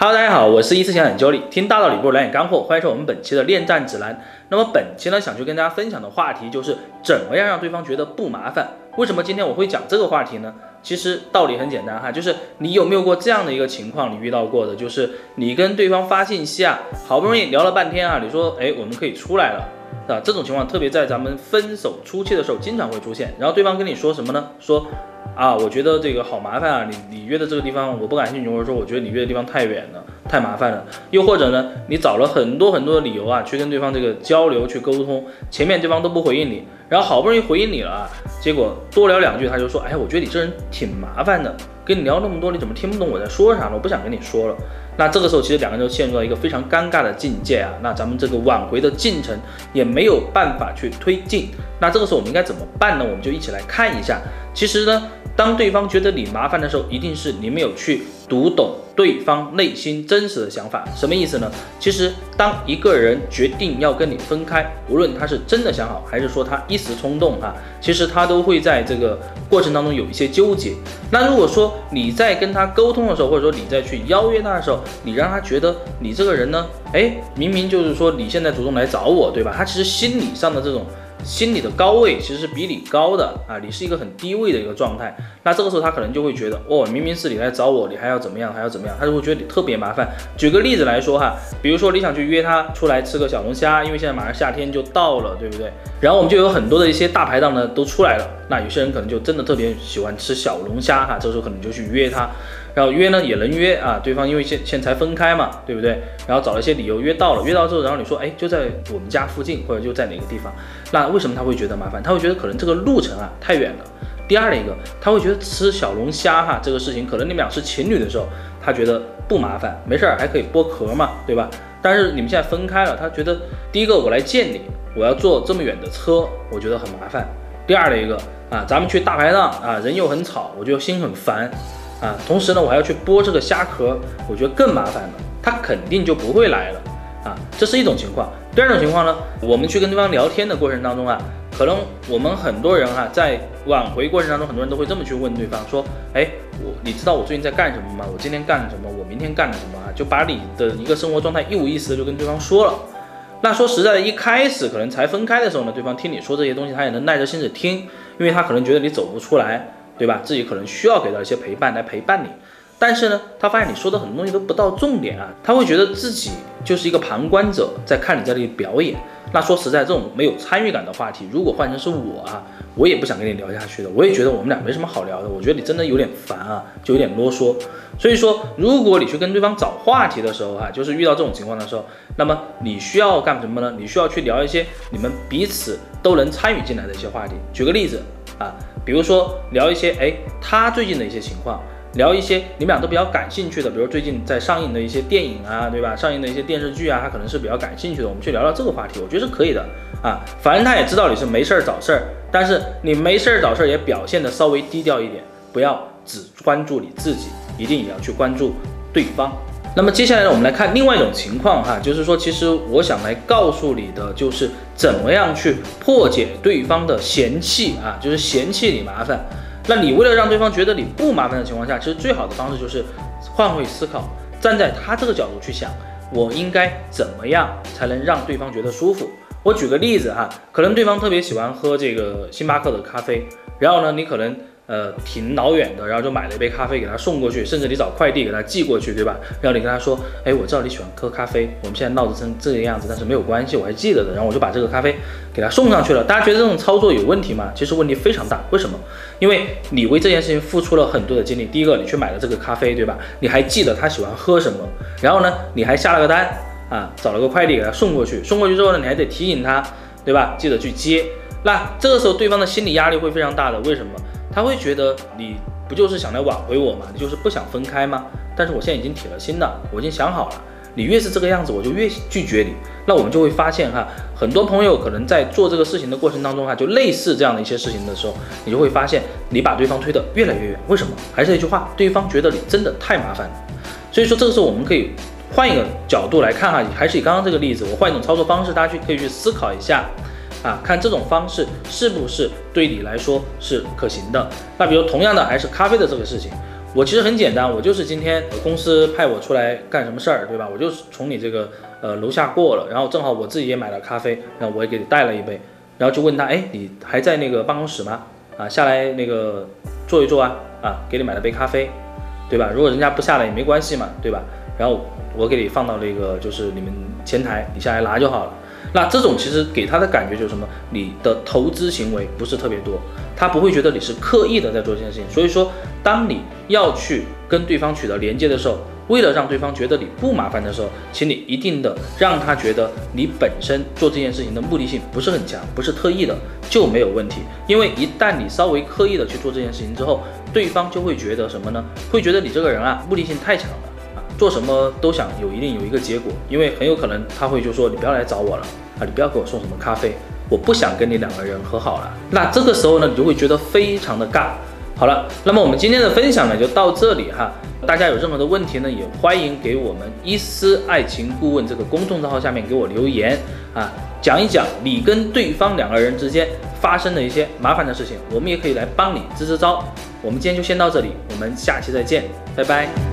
哈喽，大家好，我是一次想很教力，听大道理不如来点干货，欢迎收看我们本期的恋战指南。那么本期呢，想去跟大家分享的话题就是怎么样让对方觉得不麻烦。为什么今天我会讲这个话题呢？其实道理很简单哈，就是你有没有过这样的一个情况，你遇到过的，就是你跟对方发信息啊，好不容易聊了半天啊，你说哎，我们可以出来了，啊，这种情况特别在咱们分手初期的时候经常会出现，然后对方跟你说什么呢？说。啊，我觉得这个好麻烦啊！你你约的这个地方我不感兴趣，或者说我觉得你约的地方太远了，太麻烦了。又或者呢，你找了很多很多的理由啊，去跟对方这个交流去沟通，前面对方都不回应你，然后好不容易回应你了啊，结果多聊两句他就说，哎，我觉得你这人挺麻烦的，跟你聊那么多，你怎么听不懂我在说啥呢？我不想跟你说了。那这个时候其实两个人就陷入了一个非常尴尬的境界啊，那咱们这个挽回的进程也没有办法去推进。那这个时候我们应该怎么办呢？我们就一起来看一下。其实呢。当对方觉得你麻烦的时候，一定是你没有去读懂对方内心真实的想法。什么意思呢？其实，当一个人决定要跟你分开，无论他是真的想好，还是说他一时冲动，哈，其实他都会在这个过程当中有一些纠结。那如果说你在跟他沟通的时候，或者说你在去邀约他的时候，你让他觉得你这个人呢，哎，明明就是说你现在主动来找我，对吧？他其实心理上的这种。心里的高位其实是比你高的啊，你是一个很低位的一个状态。那这个时候他可能就会觉得，哦，明明是你来找我，你还要怎么样，还要怎么样，他就会觉得你特别麻烦。举个例子来说哈，比如说你想去约他出来吃个小龙虾，因为现在马上夏天就到了，对不对？然后我们就有很多的一些大排档呢都出来了，那有些人可能就真的特别喜欢吃小龙虾哈，这时候可能就去约他。然后约呢也能约啊，对方因为现现在才分开嘛，对不对？然后找了一些理由约到了，约到之后，然后你说，哎，就在我们家附近，或者就在哪个地方？那为什么他会觉得麻烦？他会觉得可能这个路程啊太远了。第二的一个，他会觉得吃小龙虾哈这个事情，可能你们俩是情侣的时候，他觉得不麻烦，没事儿还可以剥壳嘛，对吧？但是你们现在分开了，他觉得第一个我来见你，我要坐这么远的车，我觉得很麻烦。第二的一个啊，咱们去大排档啊，人又很吵，我就心很烦。啊，同时呢，我还要去剥这个虾壳，我觉得更麻烦了，他肯定就不会来了啊，这是一种情况。第二种情况呢，我们去跟对方聊天的过程当中啊，可能我们很多人哈，在挽回过程当中，很多人都会这么去问对方说，哎，我你知道我最近在干什么吗？我今天干了什么？我明天干了什么啊？就把你的一个生活状态一五一十的就跟对方说了。那说实在的，一开始可能才分开的时候呢，对方听你说这些东西，他也能耐着性子听，因为他可能觉得你走不出来。对吧？自己可能需要给到一些陪伴来陪伴你，但是呢，他发现你说的很多东西都不到重点啊，他会觉得自己就是一个旁观者，在看你在这里表演。那说实在，这种没有参与感的话题，如果换成是我啊，我也不想跟你聊下去的。我也觉得我们俩没什么好聊的。我觉得你真的有点烦啊，就有点啰嗦。所以说，如果你去跟对方找话题的时候哈，就是遇到这种情况的时候，那么你需要干什么呢？你需要去聊一些你们彼此都能参与进来的一些话题。举个例子啊。比如说聊一些哎，他最近的一些情况，聊一些你们俩都比较感兴趣的，比如最近在上映的一些电影啊，对吧？上映的一些电视剧啊，他可能是比较感兴趣的，我们去聊聊这个话题，我觉得是可以的啊。反正他也知道你是没事儿找事儿，但是你没事儿找事儿也表现的稍微低调一点，不要只关注你自己，一定也要去关注对方。那么接下来呢，我们来看另外一种情况哈，就是说，其实我想来告诉你的，就是怎么样去破解对方的嫌弃啊，就是嫌弃你麻烦。那你为了让对方觉得你不麻烦的情况下，其实最好的方式就是换位思考，站在他这个角度去想，我应该怎么样才能让对方觉得舒服。我举个例子哈，可能对方特别喜欢喝这个星巴克的咖啡，然后呢，你可能。呃，挺老远的，然后就买了一杯咖啡给他送过去，甚至你找快递给他寄过去，对吧？然后你跟他说，哎，我知道你喜欢喝咖啡，我们现在闹成这个样子，但是没有关系，我还记得的。然后我就把这个咖啡给他送上去了。大家觉得这种操作有问题吗？其实问题非常大。为什么？因为你为这件事情付出了很多的精力。第一个，你去买了这个咖啡，对吧？你还记得他喜欢喝什么？然后呢，你还下了个单啊，找了个快递给他送过去。送过去之后呢，你还得提醒他，对吧？记得去接。那这个时候对方的心理压力会非常大的。为什么？他会觉得你不就是想来挽回我吗？你就是不想分开吗？但是我现在已经铁了心了，我已经想好了，你越是这个样子，我就越拒绝你。那我们就会发现哈，很多朋友可能在做这个事情的过程当中哈，就类似这样的一些事情的时候，你就会发现你把对方推得越来越远。为什么？还是那句话，对方觉得你真的太麻烦了。所以说这个时候我们可以换一个角度来看哈，还是以刚刚这个例子，我换一种操作方式，大家去可以去思考一下。啊，看这种方式是不是对你来说是可行的？那比如同样的还是咖啡的这个事情，我其实很简单，我就是今天公司派我出来干什么事儿，对吧？我就是从你这个呃楼下过了，然后正好我自己也买了咖啡，然后我也给你带了一杯，然后就问他，哎，你还在那个办公室吗？啊，下来那个坐一坐啊，啊，给你买了杯咖啡，对吧？如果人家不下来也没关系嘛，对吧？然后我给你放到那个就是你们前台，你下来拿就好了。那这种其实给他的感觉就是什么？你的投资行为不是特别多，他不会觉得你是刻意的在做这件事情。所以说，当你要去跟对方取得连接的时候，为了让对方觉得你不麻烦的时候，请你一定的让他觉得你本身做这件事情的目的性不是很强，不是特意的就没有问题。因为一旦你稍微刻意的去做这件事情之后，对方就会觉得什么呢？会觉得你这个人啊，目的性太强了。做什么都想有一定有一个结果，因为很有可能他会就说你不要来找我了啊，你不要给我送什么咖啡，我不想跟你两个人和好了。那这个时候呢，你就会觉得非常的尬。好了，那么我们今天的分享呢就到这里哈，大家有任何的问题呢，也欢迎给我们伊思爱情顾问这个公众账号下面给我留言啊，讲一讲你跟对方两个人之间发生的一些麻烦的事情，我们也可以来帮你支支招。我们今天就先到这里，我们下期再见，拜拜。